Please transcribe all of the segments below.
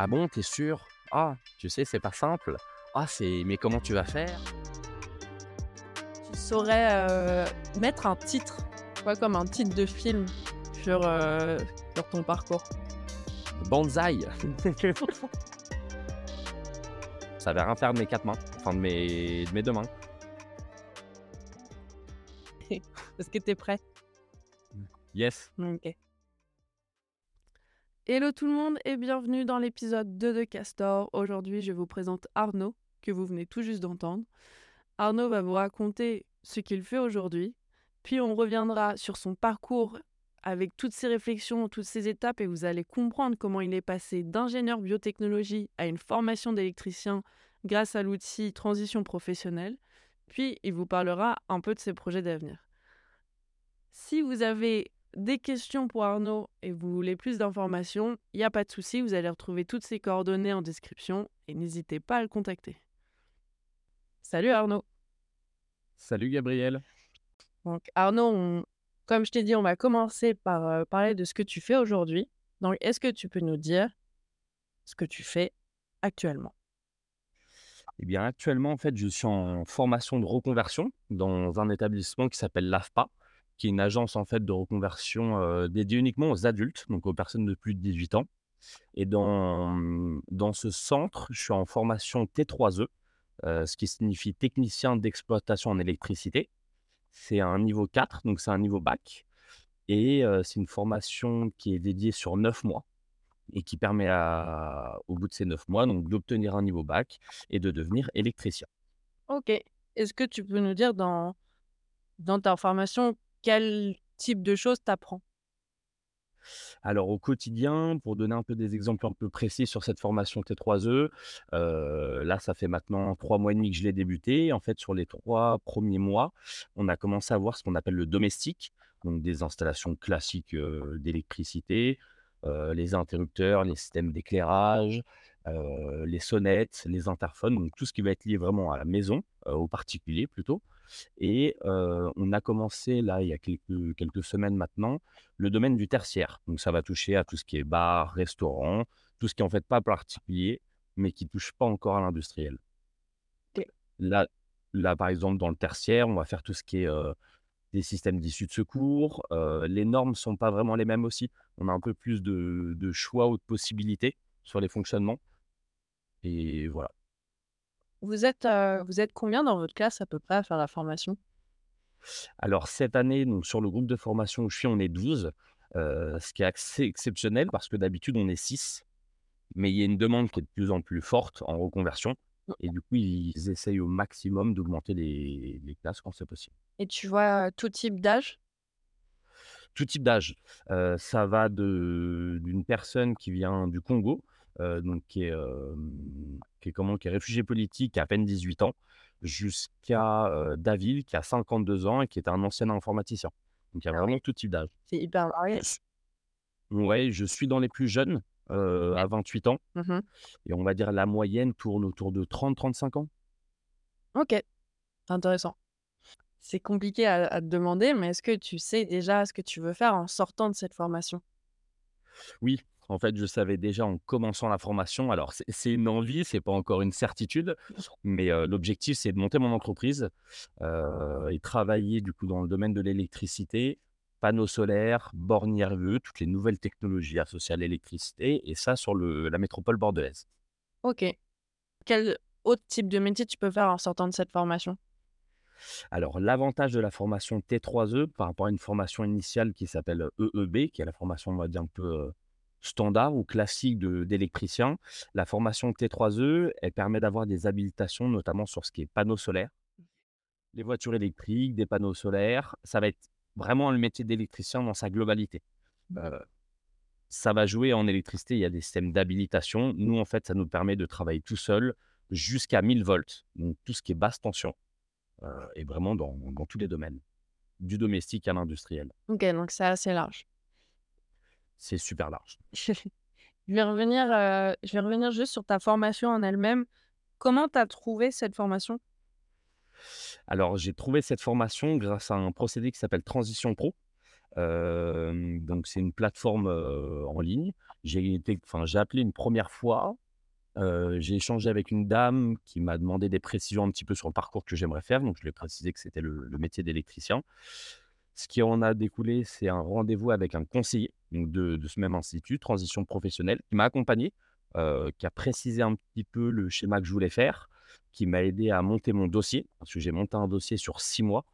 Ah bon, t'es sûr? Ah, tu sais, c'est pas simple. Ah, c'est. Mais comment tu vas faire? Tu saurais euh, mettre un titre, quoi, comme un titre de film sur, euh, sur ton parcours. Banzai Ça va rien faire de mes quatre mains, enfin de mes, de mes deux mains. Est-ce que t'es prêt? Yes. Ok. Hello tout le monde et bienvenue dans l'épisode 2 de Castor. Aujourd'hui, je vous présente Arnaud, que vous venez tout juste d'entendre. Arnaud va vous raconter ce qu'il fait aujourd'hui, puis on reviendra sur son parcours avec toutes ses réflexions, toutes ses étapes, et vous allez comprendre comment il est passé d'ingénieur biotechnologie à une formation d'électricien grâce à l'outil transition professionnelle. Puis il vous parlera un peu de ses projets d'avenir. Si vous avez des questions pour Arnaud et vous voulez plus d'informations, il n'y a pas de souci, vous allez retrouver toutes ses coordonnées en description et n'hésitez pas à le contacter. Salut Arnaud. Salut Gabriel. Donc Arnaud, comme je t'ai dit, on va commencer par euh, parler de ce que tu fais aujourd'hui. Donc est-ce que tu peux nous dire ce que tu fais actuellement? Eh bien actuellement, en fait, je suis en formation de reconversion dans un établissement qui s'appelle l'AFPA qui est une agence en fait de reconversion dédiée uniquement aux adultes, donc aux personnes de plus de 18 ans. Et dans, mmh, dans ce centre, je suis en formation T3E, ce qui signifie technicien d'exploitation en électricité. C'est un niveau 4, donc c'est un niveau bac. Et c'est une formation qui est dédiée sur 9 mois et qui permet à, au bout de ces 9 mois donc d'obtenir un niveau bac et de devenir électricien. Ok. Est-ce que tu peux nous dire dans, dans ta formation quel type de choses t'apprends? Alors au quotidien, pour donner un peu des exemples un peu précis sur cette formation T3E, euh, là ça fait maintenant trois mois et demi que je l'ai débuté. En fait, sur les trois premiers mois, on a commencé à voir ce qu'on appelle le domestique, donc des installations classiques euh, d'électricité, euh, les interrupteurs, les systèmes d'éclairage, les sonnettes, les interphones, donc tout ce qui va être lié vraiment à la maison, aux particuliers plutôt. Et on a commencé, là, il y a quelques, quelques semaines maintenant, le domaine du tertiaire. Donc, ça va toucher à tout ce qui est bar, restaurant, tout ce qui est en fait pas particulier, mais qui ne touche pas encore à l'industriel. Là, là, par exemple, dans le tertiaire, on va faire tout ce qui est des systèmes d'issue de secours. les normes ne sont pas vraiment les mêmes aussi. On a un peu plus de, de choix ou de possibilités sur les fonctionnements. Et voilà. Vous êtes, vous êtes combien dans votre classe à peu près à faire la formation? Alors cette année, donc, sur le groupe de formation où je suis, on est 12, ce qui est assez exceptionnel parce que d'habitude on est 6. Mais il y a une demande qui est de plus en plus forte en reconversion. Mmh. Et du coup, ils essayent au maximum d'augmenter les, les, classes quand c'est possible. Et tu vois tout type d'âge? Tout type d'âge. ça va d'une personne qui vient du Congo, donc qui est, qui est, comment, qui est réfugié politique, qui a à peine 18 ans, jusqu'à David, qui a 52 ans et qui est un ancien informaticien. Donc il y a ah vraiment tout type d'âge. C'est hyper varié. Oui, je suis dans les plus jeunes, à 28 ans. Mmh et on va dire la moyenne tourne autour de 30-35 ans. Ok, intéressant. C'est compliqué à, à, te demander, mais est-ce que tu sais déjà ce que tu veux faire en sortant de cette formation? Oui, en fait, je savais déjà en commençant la formation. Alors, c'est une envie, c'est pas encore une certitude, mais l'objectif, c'est de monter mon entreprise et travailler du coup dans le domaine de l'électricité, panneaux solaires, bornes nerveux, toutes les nouvelles technologies associées à l'électricité, et ça sur le, la métropole bordelaise. Ok. Quel autre type de métier tu peux faire en sortant de cette formation? Alors, l'avantage de la formation T3E par rapport à une formation initiale qui s'appelle EEB, qui est la formation, on va dire, un peu standard ou classique d'électricien. La formation T3E, elle permet d'avoir des habilitations, notamment sur ce qui est panneaux solaires, les voitures électriques, des panneaux solaires. Ça va être vraiment le métier d'électricien dans sa globalité. Euh, ça va jouer en électricité, il y a des systèmes d'habilitation. Nous, en fait, ça nous permet de travailler tout seul jusqu'à 1000 volts, donc tout ce qui est basse tension, euh, et vraiment dans, dans tous les domaines, du domestique à l'industriel. Ok, donc c'est assez large c'est super large. je, vais revenir, je vais revenir juste sur ta formation en elle-même. Comment tu as trouvé cette formation? Alors, j'ai trouvé cette formation grâce à un procédé qui s'appelle Transition Pro. donc, c'est une plateforme en ligne. j'ai été enfin, j'ai appelé une première fois, j'ai échangé avec une dame qui m'a demandé des précisions un petit peu sur le parcours que j'aimerais faire, donc je lui ai précisé que c'était le le métier d'électricien. Ce qui en a découlé, c'est un rendez-vous avec un conseiller, de ce même institut, transition professionnelle, qui m'a accompagné, heu, qui a précisé un petit peu le schéma que je voulais faire, qui m'a aidé à monter mon dossier, parce que j'ai monté un dossier sur 6 mois,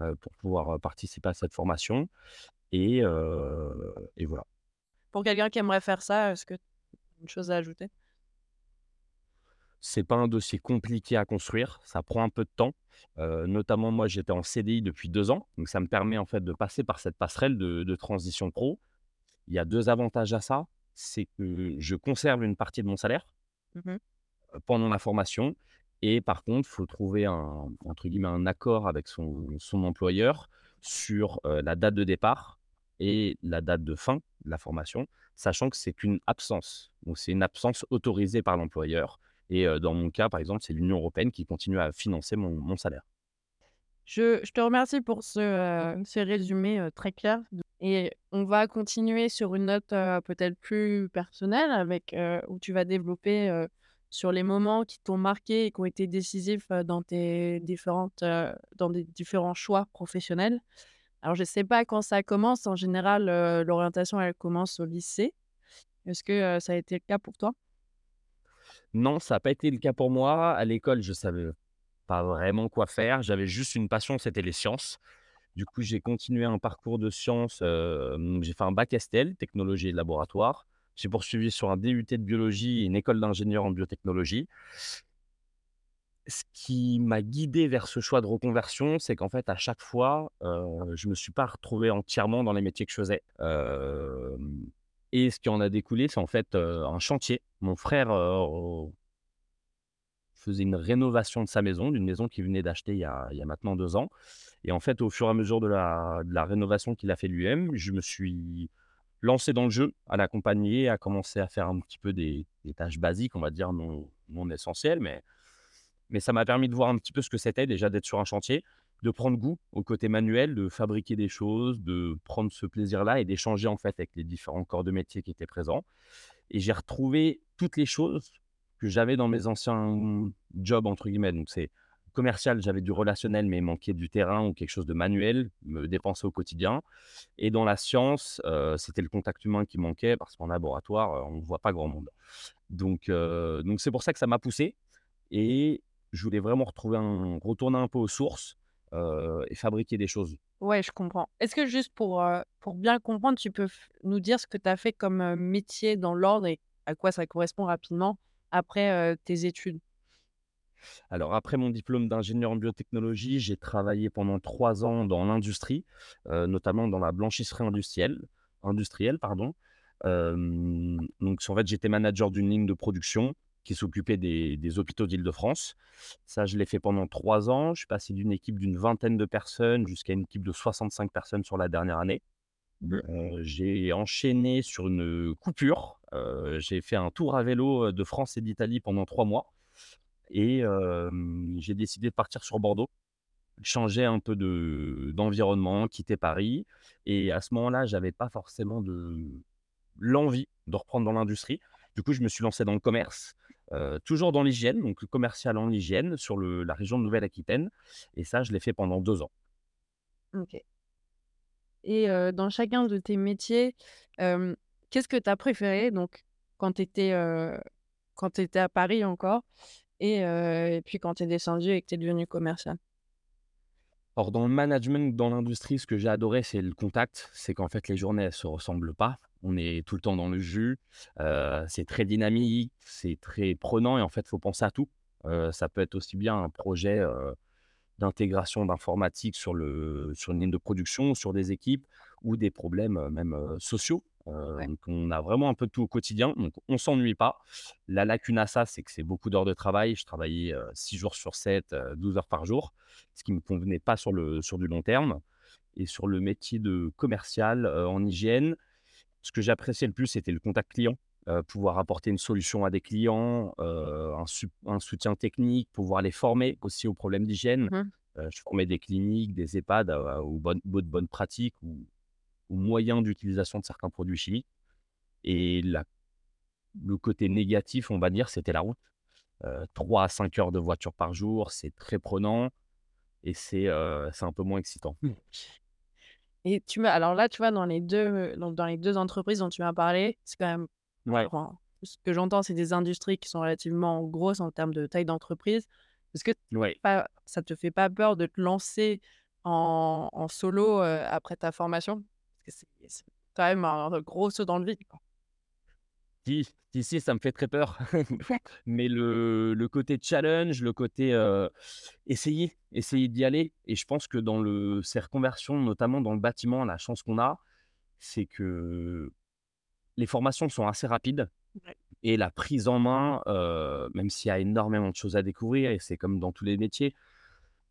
heu, pour pouvoir, heu, participer à cette formation et voilà. Pour quelqu'un qui aimerait faire ça, est-ce que tu as une chose à ajouter? C'est pas un dossier compliqué à construire, ça prend un peu de temps. Heu, notamment moi, j'étais en CDI depuis 2 ans, donc ça me permet en fait de passer par cette passerelle de de transition pro. Il y a 2 avantages à ça, c'est que je conserve une partie de mon salaire, Mmh heu, pendant la formation et par contre, il faut trouver un entre guillemets «un accord» avec son son employeur sur, heu, la date de départ et la date de fin de la formation, sachant que c'est qu'une absence. Donc c'est une absence autorisée par l'employeur et dans mon cas, par exemple, c'est l'Union européenne qui continue à financer mon salaire. Je te remercie pour ce, ce résumé, très clair et on va continuer sur une note, peut-être plus personnelle avec, où tu vas développer, sur les moments qui t'ont marqué et qui ont été décisifs, dans tes différentes, dans des différents choix professionnels. Alors je ne sais pas quand ça commence, en général, l'orientation elle commence au lycée. Est-ce que, ça a été le cas pour toi? Non, ça n'a pas été le cas pour moi. À l'école, je savais pas vraiment quoi faire. J'avais juste une passion, c'était les sciences. Du coup, j'ai continué un parcours de sciences, j'ai fait un bac STL, technologie et laboratoire. J'ai poursuivi sur un DUT de biologie et une école d'ingénieur en biotechnologie. Ce qui m'a guidé vers ce choix de reconversion, c'est qu'en fait, à chaque fois, je me suis pas retrouvé entièrement dans les métiers que je faisais. Et ce qui en a découlé, c'est en fait, un chantier. Mon frère, faisait une rénovation de sa maison, d'une maison qu'il venait d'acheter il y a maintenant 2 ans et en fait, au fur et à mesure de la rénovation qu'il a fait lui-même, je me suis lancé dans le jeu, à l'accompagner, à commencer à faire un petit peu des des tâches basiques, on va dire non non essentielles, mais mais ça m'a permis de voir un petit peu ce que c'était déjà d'être sur un chantier, de prendre goût au côté manuel, de fabriquer des choses, de prendre ce plaisir-là et d'échanger en fait avec les différents corps de métier qui étaient présents. Et j'ai retrouvé toutes les choses que j'avais dans mes anciens jobs entre guillemets. Donc c'est commercial, j'avais du relationnel, mais manquait du terrain ou quelque chose de manuel, me dépenser au quotidien. Et dans la science, heu, c'était le contact humain qui manquait parce qu'en laboratoire, heu, on ne voit pas grand monde. Donc heu, donc c'est pour ça que ça m'a poussé et je voulais vraiment retrouver un retourner un peu aux sources, et fabriquer des choses. Ouais, je comprends. Est-ce que juste pour, pour bien comprendre, tu peux nous dire ce que tu as fait comme, métier dans l'ordre et à quoi ça correspond rapidement après, tes études? Alors après mon diplôme d'ingénieur en biotechnologie, j'ai travaillé pendant 3 ans dans l'industrie, notamment dans la blanchisserie industrielle industrielle, pardon. Donc en fait, j'étais manager d'une ligne de production qui s'occupait des des hôpitaux d'Île-de-France. Ça, je l'ai fait pendant 3 ans. Je suis passé d'une équipe d'une vingtaine de personnes jusqu'à une équipe de 65 personnes sur la dernière année. Mmh Heu, j'ai enchaîné sur une coupure, heu, j'ai fait un tour à vélo, de France et d'Italie pendant 3 mois. Et j'ai décidé de partir sur Bordeaux, changer un peu de d'environnement, quitter Paris et à ce moment-là, j'avais pas forcément de l'envie de reprendre dans l'industrie. Du coup, je me suis lancé dans le commerce, heu, toujours dans l'hygiène, donc commercial en hygiène sur le la région de Nouvelle-Aquitaine et ça, je l'ai fait pendant 2 ans. OK. Et dans chacun de tes métiers, qu'est-ce que tu as préféré donc quand tu étais, à Paris encore et et puis quand tu es descendu et que tu es devenu commercial? Or dans le management, dans l'industrie, ce que j'ai adoré, c'est le contact. C'est qu'en fait, les journées, elles se ressemblent pas. On est tout le temps dans le jus, c'est très dynamique, c'est très prenant et en fait, il faut penser à tout. Ça peut être aussi bien un projet, d'intégration d'informatique sur le sur une ligne de production, sur des équipes ou des problèmes, même, sociaux. Ouais. donc on a vraiment un peu de tout au quotidien, donc on s'ennuie pas. La lacune à ça, c'est que c'est beaucoup d'heures de travail. Je travaillais, heu, 6 jours sur 7, heu, 12 heures par jour, ce qui ne me convenait pas sur le sur du long terme et sur le métier de commercial, en hygiène, ce que j'appréciais le plus, c'était le contact client, heu, pouvoir apporter une solution à des clients, heu, un soutien technique, pouvoir les former aussi aux problèmes d'hygiène. Mmh Heu, je formais des cliniques, des EHPAD, aux bonnes aux bonnes pratiques ou aux moyens d'utilisation de certains produits chimiques et la le côté négatif, on va dire, c'était la route. Heu, 3 à 5 heures de voiture par jour, c'est très prenant et c'est, un peu moins excitant. Et tu m'as alors là, tu vois, dans les 2 donc dans les 2 entreprises dont tu m'as parlé, c'est quand même Ouais, enfin, ce que j'entends, c'est des industries qui sont relativement grosses en termes de taille d'entreprise. Est-ce que ouais. pas ça te fait pas peur de te lancer en en solo, heu, après ta formation? Parce que c'est c'est quand même un gros saut dans le vide, quoi. Si, si, si, ça me fait très peur. Mais le le côté challenge, le côté, heu, essayer essayer d'y aller et je pense que dans le ces reconversions, notamment dans le bâtiment, la chance qu'on a, c'est que les formations sont assez rapides Ouais. et la prise en main, heu, même s'il y a énormément de choses à découvrir et c'est comme dans tous les métiers,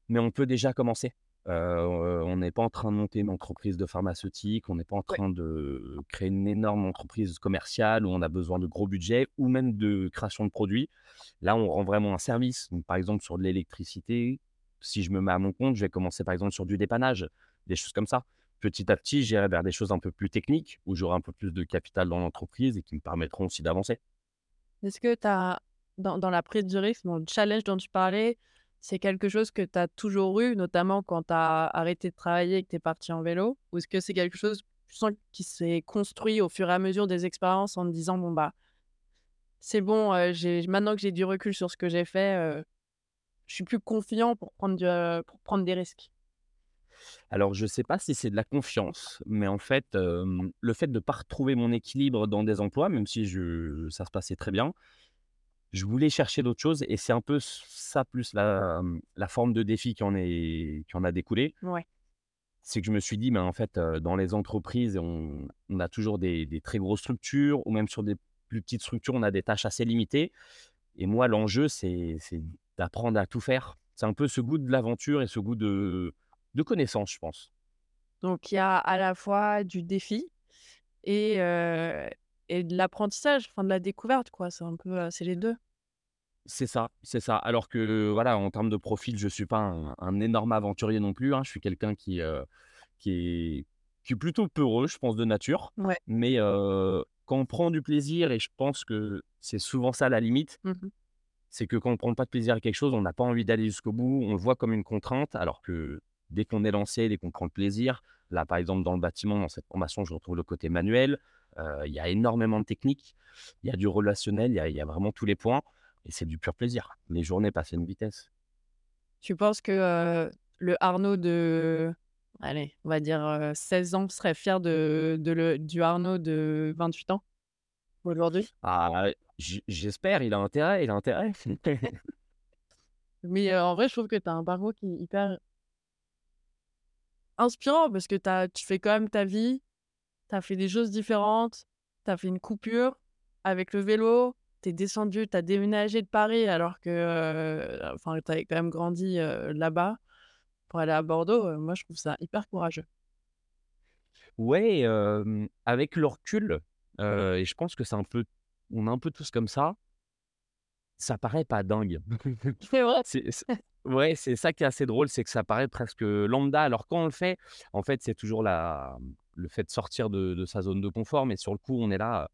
mais on peut déjà commencer. On n'est pas en train de monter une entreprise de pharmaceutique, on n'est pas en Ouais. train de créer une énorme entreprise commerciale où on a besoin de gros budgets ou même de création de produits. Là, on rend vraiment un service. Donc, par exemple, sur de l'électricité, si je me mets à mon compte, je vais commencer par exemple sur du dépannage, des choses comme ça. Petit à petit, j'irai vers des choses un peu plus techniques où j'aurai un peu plus de capital dans l'entreprise et qui me permettront aussi d'avancer. Est-ce que tu as dans dans la prise de risque, dans le challenge dont tu parlais, c'est quelque chose que tu as toujours eu, notamment quand tu as arrêté de travailler et que tu es parti en vélo? Ou est-ce que c'est quelque chose, qui s'est construit au fur et à mesure des expériences en te disant: «Bon, bah, c'est bon, maintenant que j'ai du recul sur ce que j'ai fait, je suis plus confiant pour prendre des risques»? Alors, je ne sais pas si c'est de la confiance, mais en fait, le fait de ne pas retrouver mon équilibre dans des emplois, même si ça se passait très bien, je voulais chercher d'autres choses et c'est un peu ça plus la, mmh, la forme de défi qui en est qui en a découlé. Ouais. C'est que je me suis dit: «Mais en fait, dans les entreprises, on on a toujours des des très grosses structures ou même sur des plus petites structures, on a des tâches assez limitées» et moi, l'enjeu, c'est c'est d'apprendre à tout faire. C'est un peu ce goût de l'aventure et ce goût de de connaissance, je pense. Donc il y a à la fois du défi et et de l'apprentissage, enfin de la découverte, quoi. C'est un peu, c'est les 2. C'est ça, c'est ça. Alors que, voilà, en termes de profil, je suis pas un un énorme aventurier non plus, hein. Je suis quelqu'un qui, heu, qui est qui est plutôt peureux, je pense, de nature. Ouais. Mais, heu, quand on prend du plaisir et je pense que c'est souvent ça la limite, Mmh c'est que quand on prend pas de plaisir à quelque chose, on n'a pas envie d'aller jusqu'au bout, on le voit comme une contrainte, alors que dès qu'on est lancé, dès qu'on prend le plaisir, là, par exemple, dans le bâtiment, dans cette formation, je retrouve le côté manuel, heu, il y a énormément de techniques, il y a du relationnel, il y a il y a vraiment tous les points et c'est du pur plaisir. Les journées passent à une vitesse. Tu penses que, le Arnaud de allez, on va dire, heu, 16 ans serait fier de de le du Arnaud de 28 ans, aujourd'hui? Ah, j'espère, il a intérêt, il a intérêt. Mais, en vrai, je trouve que tu as un parcours qui est hyper inspirant parce que tu tu fais quand même ta vie, tu as fait des choses différentes, tu as fait une coupure avec le vélo, tu es descendu, tu as déménagé de Paris alors que, heu, enfin, quand même grandi, là-bas pour aller à Bordeaux, moi je trouve ça hyper courageux. Ouais, avec le recul, et je pense que c'est un peu on est un peu tous comme ça, ça paraît pas dingue. C'est vrai. C ouais, c'est ça qui est assez drôle, c'est que ça paraît presque lambda. Alors quand on le fait, en fait, c'est toujours la le fait de sortir de de sa zone de confort, mais sur le coup, on est là,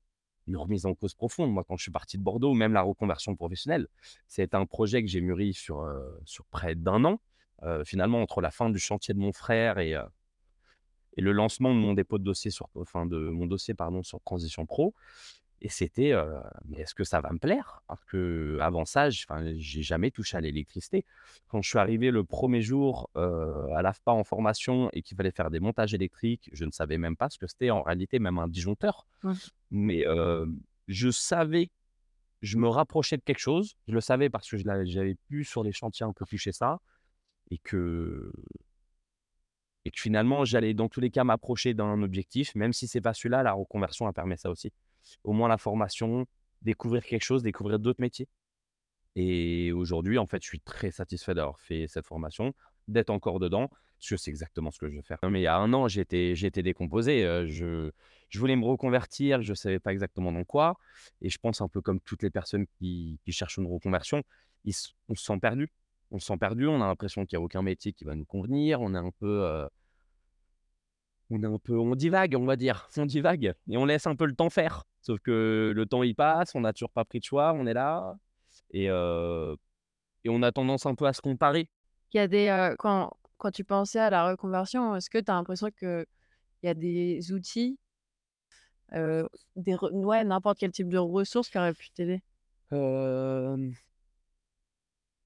une remise en cause profonde. Moi, quand je suis parti de Bordeaux, même la reconversion professionnelle, c'est un projet que j'ai mûri sur, heu, sur près d'un an. Heu, finalement, entre la fin du chantier de mon frère et heu et le lancement de mon dépôt de dossier sur enfin de mon dossier pardon, sur Transition Pro et c'était, heu: «Mais est-ce que ça va me plaire?» parce qu'avant ça, j enfin, j'ai jamais touché à l'électricité. Quand je suis arrivé le premier jour, à l'AFPA en formation et qu'il fallait faire des montages électriques, je ne savais même pas ce que c'était en réalité, même un disjoncteur. Ouais. Mais, je savais je me rapprochais de quelque chose. Je le savais parce que j'avais pu sur les chantiers un peu toucher ça et que et que finalement, j'allais dans tous les cas m'approcher d'un objectif, même si c'est pas celui-là, la reconversion, elle permet ça aussi. Au moins la formation, découvrir quelque chose, découvrir d'autres métiers. Et aujourd'hui, en fait, je suis très satisfait d'avoir fait cette formation, d'être encore dedans, parce que c'est exactement ce que je veux faire. Mais il y a un an, j'étais j'étais décomposé, heu, je je voulais me reconvertir, je savais pas exactement dans quoi et je pense un peu comme toutes les personnes qui qui cherchent une reconversion, ils on se sent perdu. On se sent perdu, on a l'impression qu'il y a aucun métier qui va nous convenir, on est un peu, heu on est un peu on divague, on va dire, on divague et on laisse un peu le temps faire. Sauf que le temps, il passe, on n'a toujours pas pris de choix, on est là et et on a tendance un peu à se comparer. Il y a des, quand quand tu pensais à la reconversion, est-ce que tu as l'impression qu'il y a des outils, des re ouais, n'importe quel type de ressources qui auraient pu t'aider?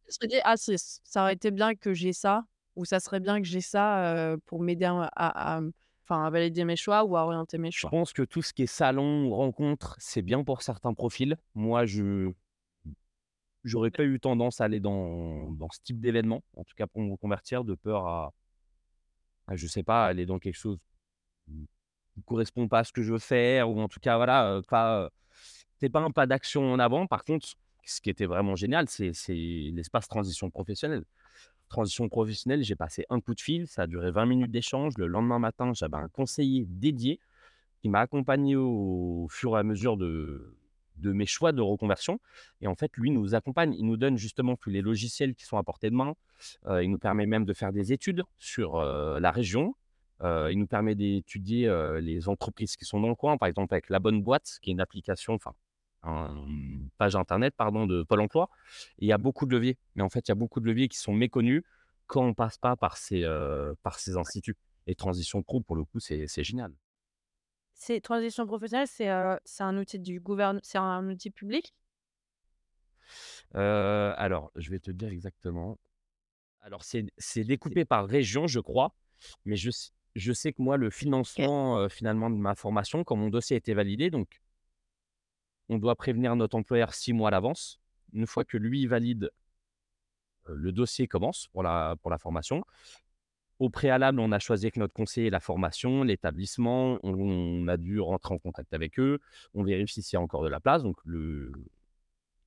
Tu te dis: «Ah ça aurait été bien que j'ai ça» ou «Ça serait bien que j'ai ça, pour m'aider à à à enfin à valider mes choix ou à orienter mes je choix». pense que tout ce qui est salon ou rencontre, c'est bien pour certains profils. Moi, je j'aurais pas eu tendance à aller dans dans ce type d'événement, en tout cas pour me reconvertir, de peur à à je sais pas, aller dans quelque chose qui ne correspond pas à ce que je veux faire ou en tout cas voilà, pas, c'est pas un pas d'action en avant. Par contre, ce qui était vraiment génial, c'est c'est l'espace transition professionnelle. Transition professionnelle, j'ai passé un coup de fil, ça a duré 20 minutes d'échange. Le lendemain matin, j'avais un conseiller dédié qui m'a accompagné au fur et à mesure de de mes choix de reconversion et en fait, lui nous accompagne. Il nous donne justement tous les logiciels qui sont à portée de main. Heu, il nous permet même de faire des études sur, heu, la région. Heu, il nous permet d'étudier, les entreprises qui sont dans le coin, par exemple avec La Bonne Boîte, qui est une application, enfin, page internet, pardon, de Pôle emploi. Et il y a beaucoup de leviers, mais en fait, il y a beaucoup de leviers qui sont méconnus quand on passe pas par ces, heu, par ces instituts et Transition Pro, pour le coup, c'est génial. C'est transition professionnelle, c'est, c'est un outil du gouverne c'est un outil public? Heu, alors, je vais te dire exactement. Alors, c'est découpé par région, je crois, mais je je sais que moi, le financement, heu, finalement, de ma formation, quand mon dossier a été validé, donc on doit prévenir notre employeur 6 mois à l'avance. Une fois que lui valide, le dossier commence pour la formation. Au préalable, on a choisi avec notre conseiller la formation, l'établissement, on a dû rentrer en contact avec eux, on vérifie s'il y a encore de la place, donc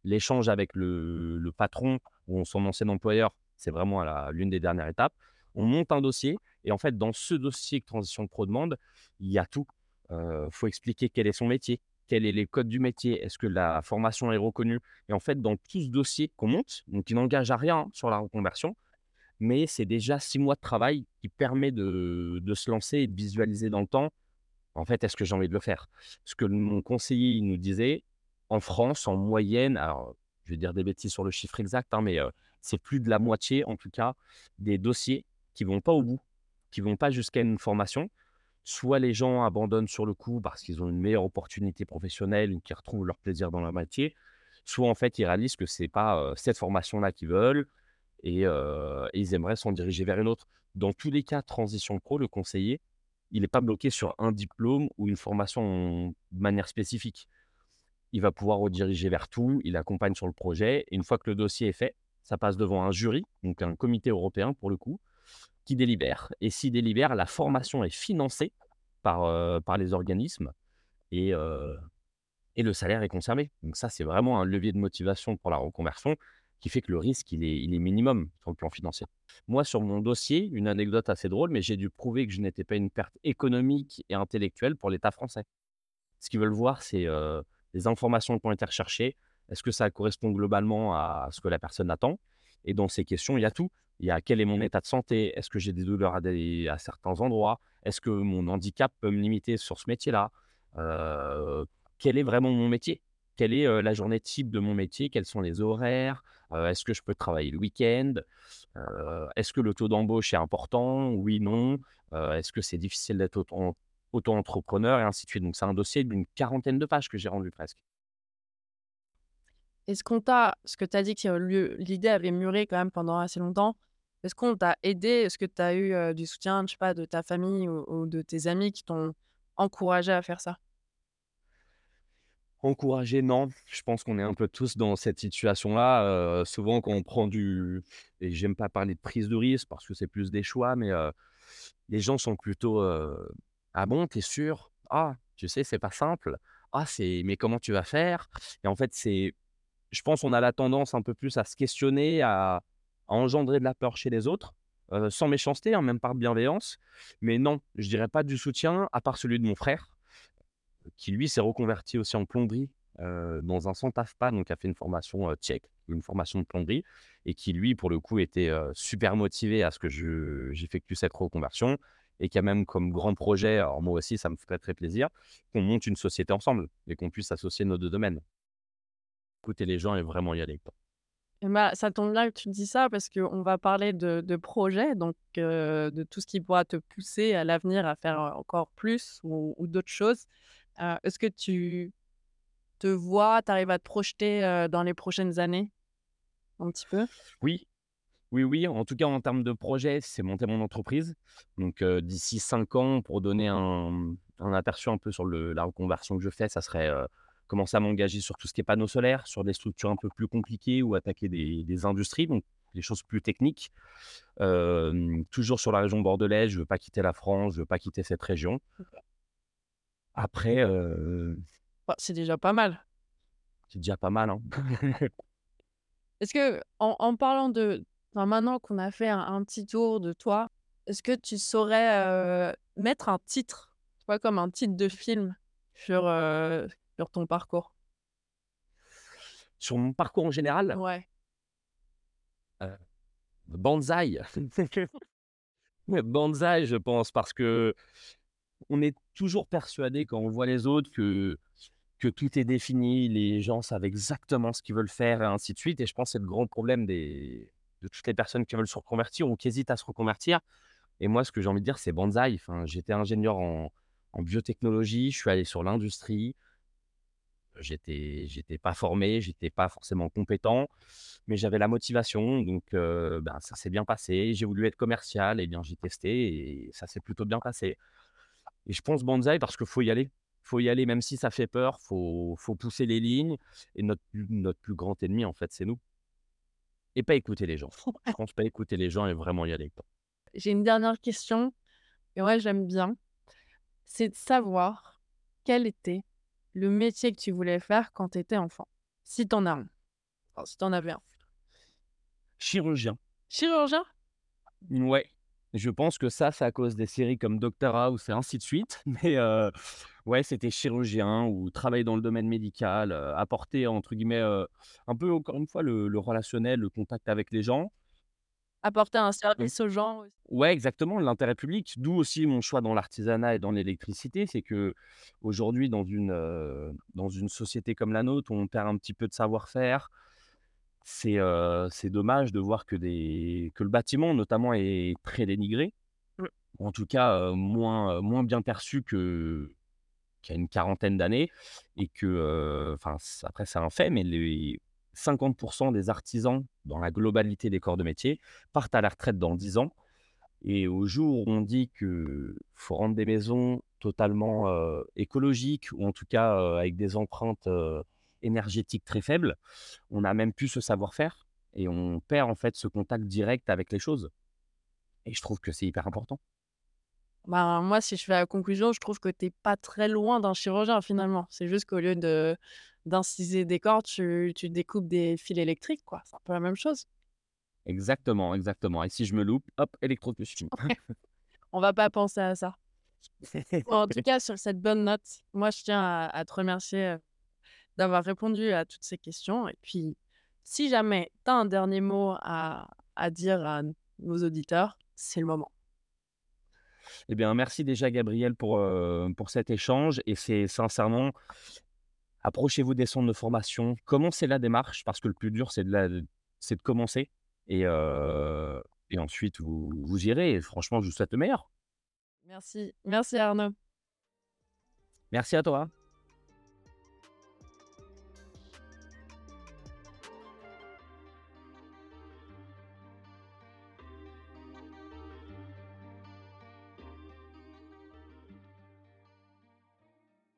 l'échange avec le patron ou son ancien employeur, c'est vraiment l'une des dernières étapes. On monte un dossier et en fait, dans ce dossier que Transition Pro demande, il y a tout. Il faut expliquer quel est son métier, quels est les codes du métier, est-ce que la formation est reconnue? Et en fait, dans tout ce dossier qu'on monte, qui n'engage à rien, hein, sur la reconversion, mais c'est déjà 6 mois de travail qui permet de se lancer et de visualiser dans le temps en fait, est-ce que j'ai envie de le faire? Ce que mon conseiller, il nous disait, en France, en moyenne, alors je vais dire des bêtises sur le chiffre exact, hein, mais heu, c'est plus de la moitié, en tout cas, des dossiers qui vont pas au bout, qui vont pas jusqu'à une formation. Soit les gens abandonnent sur le coup parce qu'ils ont une meilleure opportunité professionnelle qu'ils retrouvent leur plaisir dans leur métier, soit en fait, ils réalisent que c'est pas, heu, cette formation-là qu'ils veulent et et ils aimeraient s'en diriger vers une autre. Dans tous les cas, transition pro, le conseiller, il n'est pas bloqué sur un diplôme ou une formation de manière spécifique. Il va pouvoir rediriger vers tout, il accompagne sur le projet et une fois que le dossier est fait, ça passe devant un jury, donc un comité européen pour le coup, qui délibère et s'il délibère, la formation est financée par, heu, par les organismes et heu et le salaire est conservé. Donc ça, c'est vraiment un levier de motivation pour la reconversion qui fait que le risque, il est il est minimum sur le plan financier. Moi, sur mon dossier, une anecdote assez drôle, mais j'ai dû prouver que je n'étais pas une perte économique et intellectuelle pour l'État français. Ce qu'ils veulent voir, c'est, heu, les informations qui ont été recherchées. Est-ce que ça correspond globalement à ce que la personne attend? Et dans ces questions, il y a tout. Il y a quel est mon état de santé? Est-ce que j'ai des douleurs à certains endroits? Est-ce que mon handicap peut me limiter sur ce métier-là? Heu, quel est vraiment mon métier? Quelle est, heu, la journée type de mon métier? Quels sont les horaires? Heu, est-ce que je peux travailler le week-end? Est-ce que le taux d'embauche est important? Oui, non. Est-ce que c'est difficile d'être auto auto-entrepreneur? Et ainsi de suite. Donc c'est un dossier d'une quarantaine de pages que j'ai rendu presque. Est-ce qu'on t'a parce que tu as dit que l'idée avait mûri quand même pendant assez longtemps. Est-ce qu'on t'a aidé? Est-ce que tu as eu, du soutien, je sais pas, de ta famille ou de tes amis qui t'ont encouragé à faire ça? Encourager, non. Je pense qu'on est un peu tous dans cette situation-là. Souvent quand on prend du et j'aime pas parler de prise de risque parce que c'est plus des choix, mais, les gens sont plutôt, «Ah bon, tu es sûr? Ah, tu sais, c'est pas simple. Ah, c'est mais comment tu vas faire?» et en fait, c'est je pense on a la tendance un peu plus à se questionner, à engendrer de la peur chez les autres, sans méchanceté, hein, même par bienveillance. Mais non, je dirais pas du soutien à part celui de mon frère qui lui s'est reconverti aussi en plomberie, dans un centre AFPA, donc a fait une formation, tchèque, une formation de plomberie et qui lui, pour le coup, était, super motivé à ce que je j'effectue cette reconversion et qui a même comme grand projet, alors moi aussi ça me ferait très plaisir, qu'on monte une société ensemble et qu'on puisse associer nos 2 domaines. Écouter les gens et vraiment y aller, bah, ça tombe bien que tu dis ça parce qu'on va parler de de projets, donc de tout ce qui pourra te pousser à l'avenir à faire, encore plus ou ou d'autres choses. Est-ce que tu te vois, tu arrives à te projeter, dans les prochaines années? Un petit peu? Oui, oui, oui, en tout cas en termes de projet, c'est monter mon entreprise. Donc d'ici 5 ans, pour donner un un aperçu un peu sur le la reconversion que je fais, ça serait, commencer à m'engager sur tout ce qui est panneaux solaires, sur des structures un peu plus compliquées ou attaquer des des industries, donc des choses plus techniques. Toujours sur la région bordelaise, je veux pas quitter la France, je veux pas quitter cette région. Après, heu, Bah, c'est déjà pas mal. c'est déjà pas mal, hein. Est-ce que en en parlant de enfin, maintenant qu'on a fait un un petit tour de toi, est-ce que tu saurais, heu, mettre un titre, tu vois, comme un titre de film sur, heu, sur ton parcours? Sur mon parcours en général, Ouais. heu, Banzai. Banzai, je pense, parce que on est toujours persuadé quand on voit les autres que que tout est défini, les gens savent exactement ce qu'ils veulent faire et ainsi de suite et je pense que c'est le grand problème des de toutes les personnes qui veulent se reconvertir ou qui hésitent à se reconvertir et moi, ce que j'ai envie de dire, c'est Banzai. Enfin, j'étais ingénieur en en biotechnologie, je suis allé sur l'industrie, j'étais j'étais pas formé, j'étais pas forcément compétent, mais j'avais la motivation donc heu, ben, ça s'est bien passé. J'ai voulu être commercial et bien j'ai testé et ça s'est plutôt bien passé. Et je pense Banzai parce qu'il faut y aller. Faut y aller même si ça fait peur, faut faut pousser les lignes et notre plus notre plus grand ennemi, en fait, c'est nous et pas écouter les gens. Je pense pas écouter les gens et vraiment y aller. J'ai une dernière question et ouais, j'aime bien. C'est de savoir quel était le métier que tu voulais faire quand tu étais enfant? Si tu en as un. Enfin, si avais un. Chirurgien, Chirurgien? ouais, je pense que ça, c'est à cause des séries comme Doctor House et ainsi de suite, mais heu, ouais, c'était chirurgien ou travailler dans le domaine médical, heu, apporter entre guillemets, heu, un peu encore une fois le le relationnel, le contact avec les gens. Apporter un service aux gens. Ouais, exactement, l'intérêt public, d'où aussi mon choix dans l'artisanat et dans l'électricité. C'est que aujourd'hui, dans une, dans une société comme la nôtre, où on perd un petit peu de savoir-faire. C'est, c'est dommage de voir que des que le bâtiment notamment est très dénigré. Mmh. Ou en tout cas, moins, moins bien perçu que qu'il y a une quarantaine d'années et que, enfin, après c'est un fait, mais les 50% des artisans dans la globalité des corps de métier partent à la retraite dans 10 ans et au jour où on dit que faut rendre des maisons totalement, heu, écologiques ou en tout cas, heu, avec des empreintes, heu, énergétiques très faibles, on a même plus ce savoir-faire et on perd en fait ce contact direct avec les choses et je trouve que c'est hyper important. Ben, moi, si je fais la conclusion, je trouve que tu es pas très loin d'un chirurgien finalement. C'est juste qu'au lieu de d'inciser des cordes, tu tu découpes des fils électriques, quoi. C'est un peu la même chose. Exactement, exactement et si je me loupe, hop, électrocution. On va pas penser à ça. En tout cas, sur cette bonne note, moi, je tiens à à te remercier, heu, d'avoir répondu à toutes ces questions et puis, si jamais tu as un dernier mot à à dire à nos auditeurs, c'est le moment. Eh bien, merci déjà Gabriel pour, heu, pour cet échange et c'est sincèrement, approchez-vous des centres de formation, commencez la démarche parce que le plus dur c'est de la c'est de commencer et heu et ensuite vous vous irez et franchement je vous souhaite le meilleur. Merci. Merci Arnaud. Merci à toi.